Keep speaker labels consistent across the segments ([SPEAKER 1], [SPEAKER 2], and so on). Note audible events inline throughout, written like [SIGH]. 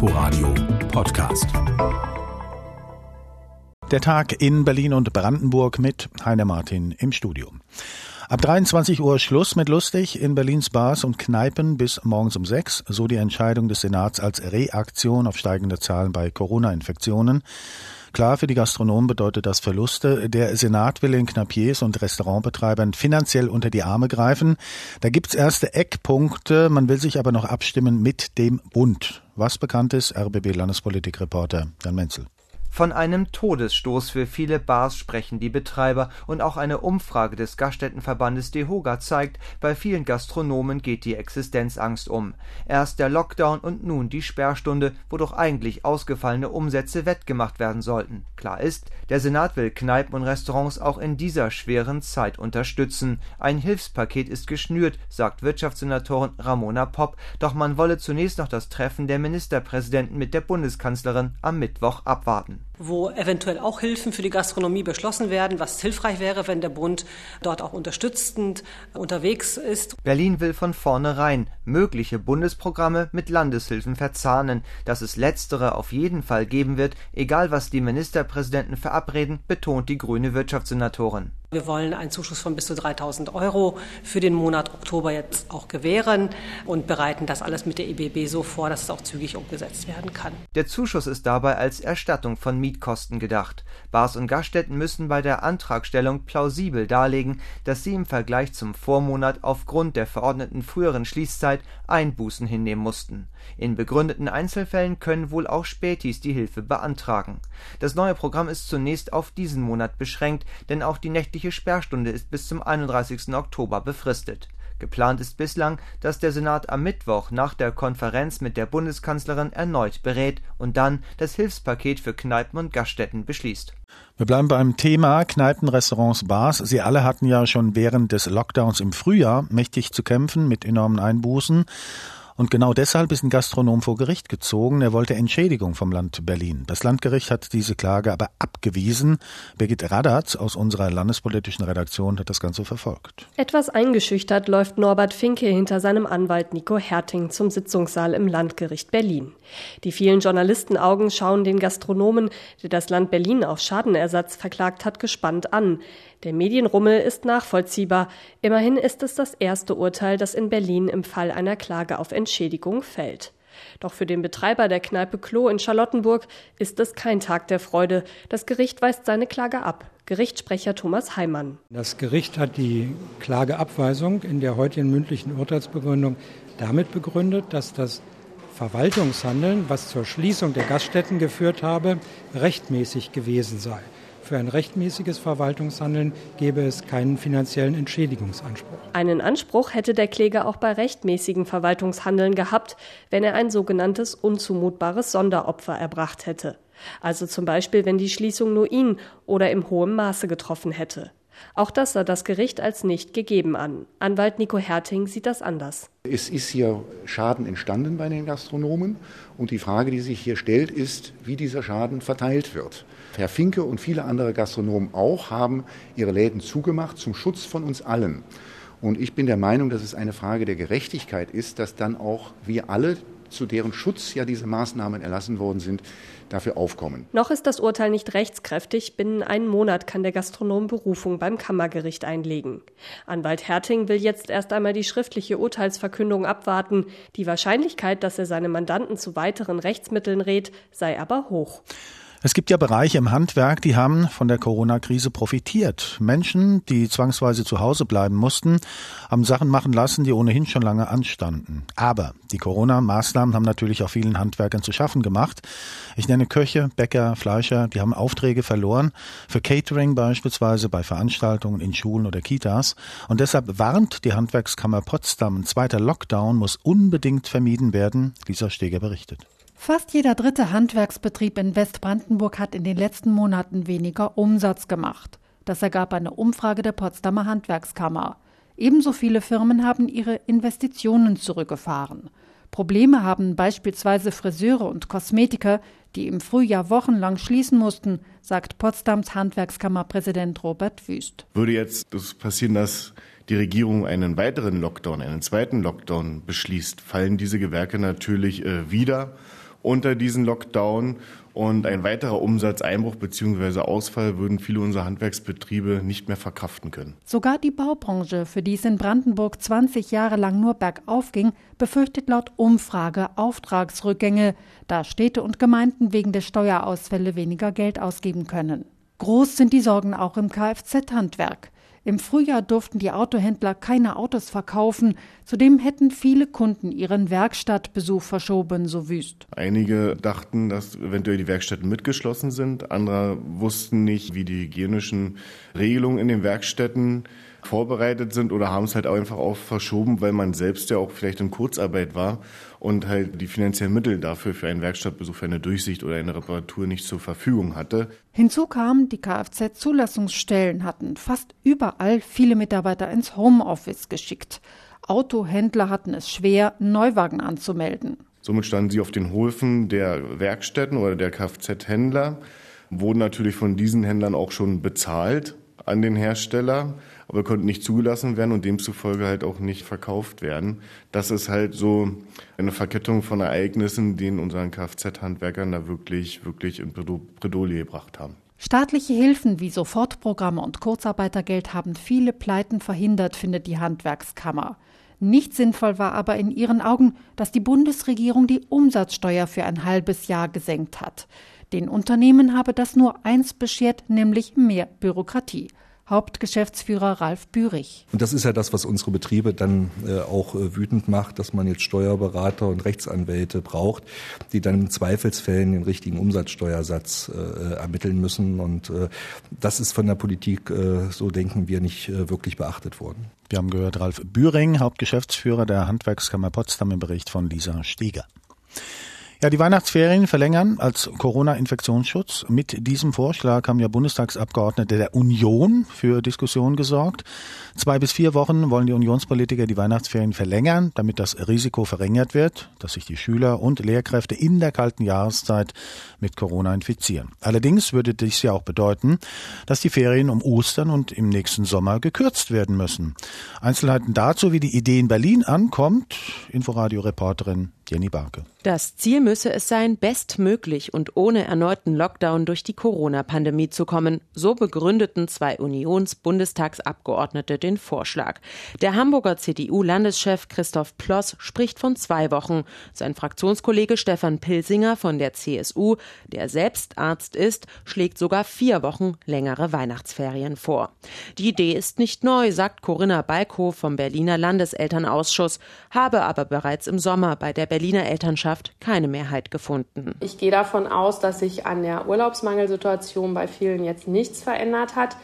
[SPEAKER 1] Inforadio Podcast.
[SPEAKER 2] Der Tag in Berlin und Brandenburg mit Heiner Martin im Studio. Ab 23 Uhr Schluss mit lustig in Berlins Bars und Kneipen bis morgens um sechs, so die Entscheidung des Senats als Reaktion auf steigende Zahlen bei Corona-Infektionen. Klar, für die Gastronomen bedeutet das Verluste. Der Senat will den Knapiers und Restaurantbetreibern finanziell unter die Arme greifen. Da gibt's erste Eckpunkte. Man will sich aber noch abstimmen mit dem Bund. Was bekannt ist, RBB-Landespolitikreporter Jan Menzel.
[SPEAKER 3] Von einem Todesstoß für viele Bars sprechen die Betreiber und auch eine Umfrage des Gaststättenverbandes DEHOGA zeigt, bei vielen Gastronomen geht die Existenzangst um. Erst der Lockdown und nun die Sperrstunde, wodurch eigentlich ausgefallene Umsätze wettgemacht werden sollten. Klar ist, der Senat will Kneipen und Restaurants auch in dieser schweren Zeit unterstützen. Ein Hilfspaket ist geschnürt, sagt Wirtschaftssenatorin Ramona Popp, doch man wolle zunächst noch das Treffen der Ministerpräsidenten mit der Bundeskanzlerin am Mittwoch abwarten
[SPEAKER 4] wo eventuell auch Hilfen für die Gastronomie beschlossen werden, was hilfreich wäre, wenn der Bund dort auch unterstützend unterwegs ist.
[SPEAKER 3] Berlin will von vornherein mögliche Bundesprogramme mit Landeshilfen verzahnen. Dass es letztere auf jeden Fall geben wird, egal was die Ministerpräsidenten verabreden, betont die grüne Wirtschaftssenatorin.
[SPEAKER 4] Wir wollen einen Zuschuss von bis zu 3000 Euro für den Monat Oktober jetzt auch gewähren und bereiten das alles mit der EBB so vor, dass es auch zügig umgesetzt werden kann.
[SPEAKER 3] Der Zuschuss ist dabei als Erstattung von Mietkosten gedacht. Bars und Gaststätten müssen bei der Antragstellung plausibel darlegen, dass sie im Vergleich zum Vormonat aufgrund der verordneten früheren Schließzeit Einbußen hinnehmen mussten. In begründeten Einzelfällen können wohl auch Spätis die Hilfe beantragen. Das neue Programm ist zunächst auf diesen Monat beschränkt, denn auch die nächtliche Sperrstunde ist bis zum 31. Oktober befristet. Geplant ist bislang, dass der Senat am Mittwoch nach der Konferenz mit der Bundeskanzlerin erneut berät und dann das Hilfspaket für Kneipen und Gaststätten beschließt.
[SPEAKER 2] Wir bleiben beim Thema Kneipen, Restaurants, Bars. Sie alle hatten ja schon während des Lockdowns im Frühjahr mächtig zu kämpfen mit enormen Einbußen. Und genau deshalb ist ein Gastronom vor Gericht gezogen. Er wollte Entschädigung vom Land Berlin. Das Landgericht hat diese Klage aber abgewiesen. Birgit Radatz aus unserer landespolitischen Redaktion hat das Ganze verfolgt.
[SPEAKER 5] Etwas eingeschüchtert läuft Norbert Finke hinter seinem Anwalt Nico Herting zum Sitzungssaal im Landgericht Berlin. Die vielen Journalistenaugen schauen den Gastronomen, der das Land Berlin auf Schadenersatz verklagt hat, gespannt an. Der Medienrummel ist nachvollziehbar. Immerhin ist es das erste Urteil, das in Berlin im Fall einer Klage auf Entschädigung fällt. Doch für den Betreiber der Kneipe Klo in Charlottenburg ist es kein Tag der Freude. Das Gericht weist seine Klage ab. Gerichtssprecher Thomas Heimann.
[SPEAKER 6] Das Gericht hat die Klageabweisung in der heutigen mündlichen Urteilsbegründung damit begründet, dass das Verwaltungshandeln, was zur Schließung der Gaststätten geführt habe, rechtmäßig gewesen sei. Für ein rechtmäßiges Verwaltungshandeln gäbe es keinen finanziellen Entschädigungsanspruch.
[SPEAKER 5] Einen Anspruch hätte der Kläger auch bei rechtmäßigen Verwaltungshandeln gehabt, wenn er ein sogenanntes unzumutbares Sonderopfer erbracht hätte. Also zum Beispiel, wenn die Schließung nur ihn oder im hohen Maße getroffen hätte. Auch das sah das Gericht als nicht gegeben an. Anwalt Nico Herting sieht das anders.
[SPEAKER 7] Es ist hier Schaden entstanden bei den Gastronomen und die Frage, die sich hier stellt, ist, wie dieser Schaden verteilt wird. Herr Finke und viele andere Gastronomen auch haben ihre Läden zugemacht zum Schutz von uns allen. Und ich bin der Meinung, dass es eine Frage der Gerechtigkeit ist, dass dann auch wir alle, zu deren Schutz ja diese Maßnahmen erlassen worden sind, dafür aufkommen.
[SPEAKER 5] Noch ist das Urteil nicht rechtskräftig. Binnen einen Monat kann der Gastronom Berufung beim Kammergericht einlegen. Anwalt Herting will jetzt erst einmal die schriftliche Urteilsverkündung abwarten. Die Wahrscheinlichkeit, dass er seine Mandanten zu weiteren Rechtsmitteln rät, sei aber hoch.
[SPEAKER 2] Es gibt ja Bereiche im Handwerk, die haben von der Corona-Krise profitiert. Menschen, die zwangsweise zu Hause bleiben mussten, haben Sachen machen lassen, die ohnehin schon lange anstanden. Aber die Corona-Maßnahmen haben natürlich auch vielen Handwerkern zu schaffen gemacht. Ich nenne Köche, Bäcker, Fleischer, die haben Aufträge verloren. Für Catering beispielsweise bei Veranstaltungen in Schulen oder Kitas. Und deshalb warnt die Handwerkskammer Potsdam, ein zweiter Lockdown muss unbedingt vermieden werden. Lisa Steger berichtet.
[SPEAKER 8] Fast jeder dritte Handwerksbetrieb in Westbrandenburg hat in den letzten Monaten weniger Umsatz gemacht. Das ergab eine Umfrage der Potsdamer Handwerkskammer. Ebenso viele Firmen haben ihre Investitionen zurückgefahren. Probleme haben beispielsweise Friseure und Kosmetiker, die im Frühjahr wochenlang schließen mussten, sagt Potsdams Handwerkskammerpräsident Robert Wüst.
[SPEAKER 9] Würde jetzt das passieren, dass die Regierung einen weiteren Lockdown, einen zweiten Lockdown beschließt, fallen diese Gewerke natürlich äh, wieder unter diesen Lockdown. Und ein weiterer Umsatzeinbruch bzw. Ausfall würden viele unserer Handwerksbetriebe nicht mehr verkraften können.
[SPEAKER 8] Sogar die Baubranche, für die es in Brandenburg 20 Jahre lang nur bergauf ging, befürchtet laut Umfrage Auftragsrückgänge, da Städte und Gemeinden wegen der Steuerausfälle weniger Geld ausgeben können. Groß sind die Sorgen auch im Kfz-Handwerk. Im Frühjahr durften die Autohändler keine Autos verkaufen. Zudem hätten viele Kunden ihren Werkstattbesuch verschoben, so wüst.
[SPEAKER 9] Einige dachten, dass eventuell die Werkstätten mitgeschlossen sind. Andere wussten nicht, wie die hygienischen Regelungen in den Werkstätten vorbereitet sind oder haben es halt auch einfach auch verschoben, weil man selbst ja auch vielleicht in Kurzarbeit war und halt die finanziellen Mittel dafür für einen Werkstattbesuch, für eine Durchsicht oder eine Reparatur nicht zur Verfügung hatte.
[SPEAKER 8] Hinzu kam, die Kfz-Zulassungsstellen hatten fast überall viele Mitarbeiter ins Homeoffice geschickt. Autohändler hatten es schwer, Neuwagen anzumelden.
[SPEAKER 9] Somit standen sie auf den Höfen der Werkstätten oder der Kfz-Händler, wurden natürlich von diesen Händlern auch schon bezahlt an den Hersteller, aber konnten nicht zugelassen werden und demzufolge halt auch nicht verkauft werden. Das ist halt so eine Verkettung von Ereignissen, die in unseren Kfz-Handwerkern da wirklich, wirklich in Bredouille gebracht haben.
[SPEAKER 8] Staatliche Hilfen wie Sofortprogramme und Kurzarbeitergeld haben viele Pleiten verhindert, findet die Handwerkskammer. Nicht sinnvoll war aber in ihren Augen, dass die Bundesregierung die Umsatzsteuer für ein halbes Jahr gesenkt hat. Den Unternehmen habe das nur eins beschert, nämlich mehr Bürokratie. Hauptgeschäftsführer Ralf Bürich.
[SPEAKER 10] Und das ist ja das, was unsere Betriebe dann äh, auch äh, wütend macht, dass man jetzt Steuerberater und Rechtsanwälte braucht, die dann im Zweifelsfällen den richtigen Umsatzsteuersatz äh, ermitteln müssen. Und das ist von der Politik, so denken wir, nicht wirklich beachtet worden.
[SPEAKER 2] Wir haben gehört Ralf Bühring, Hauptgeschäftsführer der Handwerkskammer Potsdam im Bericht von Lisa Steger. Ja, die Weihnachtsferien verlängern als Corona-Infektionsschutz. Mit diesem Vorschlag haben ja Bundestagsabgeordnete der Union für Diskussionen gesorgt. Zwei bis vier Wochen wollen die Unionspolitiker die Weihnachtsferien verlängern, damit das Risiko verringert wird, dass sich die Schüler und Lehrkräfte in der kalten Jahreszeit mit Corona infizieren. Allerdings würde dies ja auch bedeuten, dass die Ferien um Ostern und im nächsten Sommer gekürzt werden müssen. Einzelheiten dazu, wie die Idee in Berlin ankommt, Inforadio-Reporterin Jenny Barke.
[SPEAKER 11] Das Ziel müsse es sein, bestmöglich und ohne erneuten Lockdown durch die Corona-Pandemie zu kommen. So begründeten zwei Unions-Bundestagsabgeordnete den Vorschlag. Der Hamburger CDU-Landeschef Christoph Ploss spricht von zwei Wochen. Sein Fraktionskollege Stefan Pilsinger von der CSU, der selbst Arzt ist, schlägt sogar vier Wochen längere Weihnachtsferien vor. Die Idee ist nicht neu, sagt Corinna Balko vom Berliner Landeselternausschuss, habe aber bereits im Sommer bei der Berliner Elternschaft keine Mehrheit gefunden.
[SPEAKER 12] Ich gehe davon aus, dass sich an der Urlaubsmangelsituation bei vielen jetzt nichts verändert hat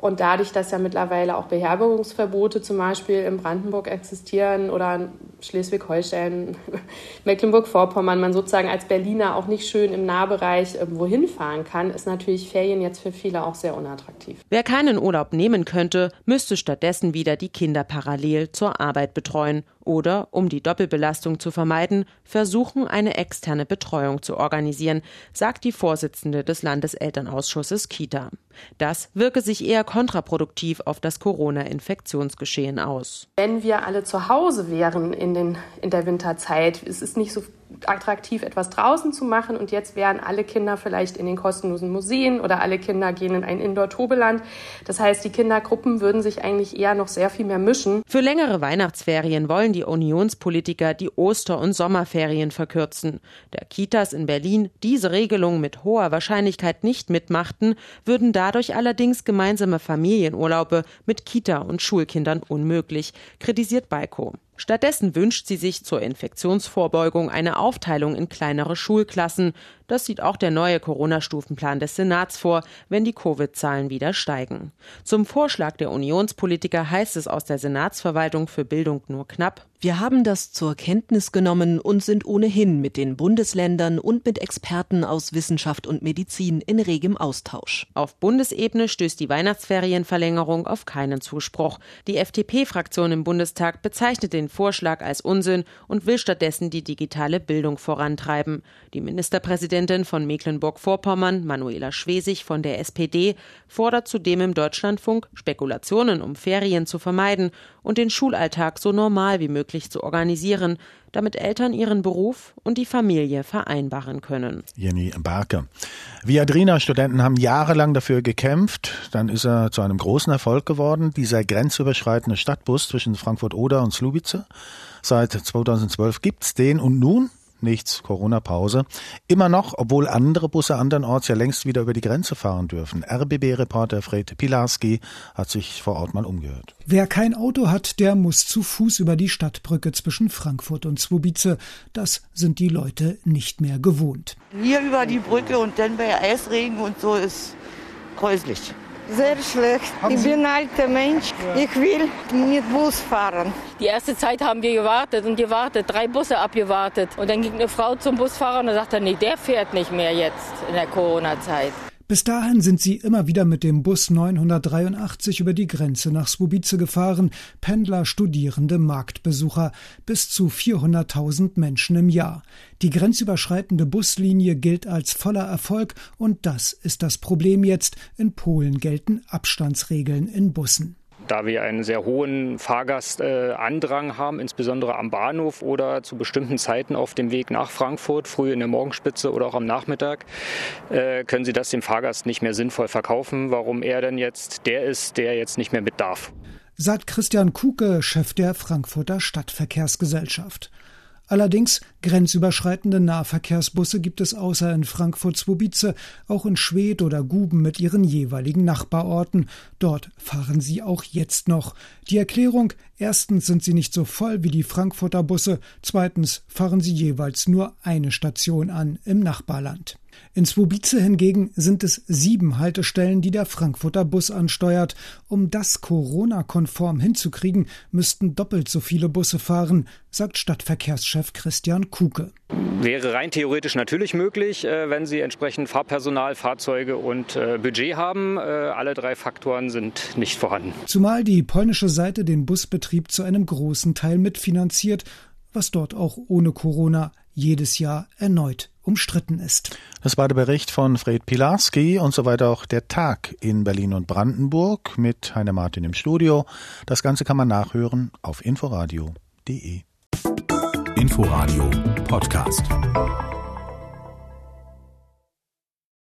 [SPEAKER 12] und dadurch, dass ja mittlerweile auch Beherbergungsverbote zum Beispiel in Brandenburg existieren oder in Schleswig-Holstein, [LAUGHS] Mecklenburg-Vorpommern, man sozusagen als Berliner auch nicht schön im Nahbereich wohin fahren kann, ist natürlich Ferien jetzt für viele auch sehr unattraktiv.
[SPEAKER 11] Wer keinen Urlaub nehmen könnte, müsste stattdessen wieder die Kinder parallel zur Arbeit betreuen oder, um die Doppelbelastung zu vermeiden, versuchen, eine externe Betreuung zu organisieren, sagt die Vorsitzende des Landeselternausschusses Kita. Das wirke sich eher kontraproduktiv auf das Corona-Infektionsgeschehen aus.
[SPEAKER 12] Wenn wir alle zu Hause wären in, den, in der Winterzeit, es ist nicht so attraktiv, etwas draußen zu machen. Und jetzt wären alle Kinder vielleicht in den kostenlosen Museen oder alle Kinder gehen in ein Indoor-Tobeland. Das heißt, die Kindergruppen würden sich eigentlich eher noch sehr viel mehr mischen.
[SPEAKER 11] Für längere Weihnachtsferien wollen die Unionspolitiker die Oster- und Sommerferien verkürzen. Der Kitas in Berlin diese Regelung mit hoher Wahrscheinlichkeit nicht mitmachten, würden dadurch allerdings gemeinsame Familienurlaube mit Kita- und Schulkindern unmöglich, kritisiert Baiko. Stattdessen wünscht sie sich zur Infektionsvorbeugung eine Aufteilung in kleinere Schulklassen. Das sieht auch der neue Corona-Stufenplan des Senats vor, wenn die Covid-Zahlen wieder steigen. Zum Vorschlag der Unionspolitiker heißt es aus der Senatsverwaltung für Bildung nur knapp.
[SPEAKER 13] Wir haben das zur Kenntnis genommen und sind ohnehin mit den Bundesländern und mit Experten aus Wissenschaft und Medizin in regem Austausch.
[SPEAKER 11] Auf Bundesebene stößt die Weihnachtsferienverlängerung auf keinen Zuspruch. Die FDP-Fraktion im Bundestag bezeichnet den Vorschlag als Unsinn und will stattdessen die digitale Bildung vorantreiben. Die Ministerpräsidentin Ministerpräsidentin von Mecklenburg-Vorpommern, Manuela Schwesig von der SPD, fordert zudem im Deutschlandfunk, Spekulationen um Ferien zu vermeiden und den Schulalltag so normal wie möglich zu organisieren, damit Eltern ihren Beruf und die Familie vereinbaren können.
[SPEAKER 2] Jenny Barke. Viadrina-Studenten haben jahrelang dafür gekämpft. Dann ist er zu einem großen Erfolg geworden, dieser grenzüberschreitende Stadtbus zwischen Frankfurt-Oder und Slubice. Seit 2012 gibt's den und nun nichts, Corona-Pause. Immer noch, obwohl andere Busse andernorts ja längst wieder über die Grenze fahren dürfen. RBB-Reporter Fred Pilarski hat sich vor Ort mal umgehört.
[SPEAKER 14] Wer kein Auto hat, der muss zu Fuß über die Stadtbrücke zwischen Frankfurt und Swobice. Das sind die Leute nicht mehr gewohnt.
[SPEAKER 15] Hier über die Brücke und dann bei Eisregen und so ist gräuslich.
[SPEAKER 16] Sehr schlecht. Haben ich bin ein alter Mensch. Ja. Ich will mit Bus fahren.
[SPEAKER 17] Die erste Zeit haben wir gewartet und gewartet, drei Busse abgewartet. Und dann ging eine Frau zum Busfahrer und sagte, nee, der fährt nicht mehr jetzt in der Corona-Zeit.
[SPEAKER 14] Bis dahin sind sie immer wieder mit dem Bus 983 über die Grenze nach Swobice gefahren, Pendler, Studierende, Marktbesucher, bis zu 400.000 Menschen im Jahr. Die grenzüberschreitende Buslinie gilt als voller Erfolg und das ist das Problem jetzt. In Polen gelten Abstandsregeln in Bussen
[SPEAKER 18] da wir einen sehr hohen Fahrgastandrang haben, insbesondere am Bahnhof oder zu bestimmten Zeiten auf dem Weg nach Frankfurt, früh in der Morgenspitze oder auch am Nachmittag, äh, können Sie das dem Fahrgast nicht mehr sinnvoll verkaufen, warum er denn jetzt der ist, der jetzt nicht mehr mit darf.
[SPEAKER 14] Sagt Christian Kuke, Chef der Frankfurter Stadtverkehrsgesellschaft. Allerdings grenzüberschreitende Nahverkehrsbusse gibt es außer in Frankfurt-Swobice auch in Schwedt oder Guben mit ihren jeweiligen Nachbarorten. Dort fahren sie auch jetzt noch. Die Erklärung, erstens sind sie nicht so voll wie die Frankfurter Busse, zweitens fahren sie jeweils nur eine Station an im Nachbarland. In Swobice hingegen sind es sieben Haltestellen, die der Frankfurter Bus ansteuert. Um das Corona-konform hinzukriegen, müssten doppelt so viele Busse fahren, sagt Stadtverkehrschef Christian Kuke.
[SPEAKER 18] Wäre rein theoretisch natürlich möglich, äh, wenn Sie entsprechend Fahrpersonal, Fahrzeuge und äh, Budget haben. Äh, alle drei Faktoren sind nicht vorhanden.
[SPEAKER 14] Zumal die polnische Seite den Busbetrieb zu einem großen Teil mitfinanziert, was dort auch ohne Corona jedes Jahr erneut umstritten ist.
[SPEAKER 2] Das war der Bericht von Fred Pilarski und soweit auch der Tag in Berlin und Brandenburg mit Heiner Martin im Studio. Das Ganze kann man nachhören auf inforadio.de.
[SPEAKER 1] Inforadio Podcast.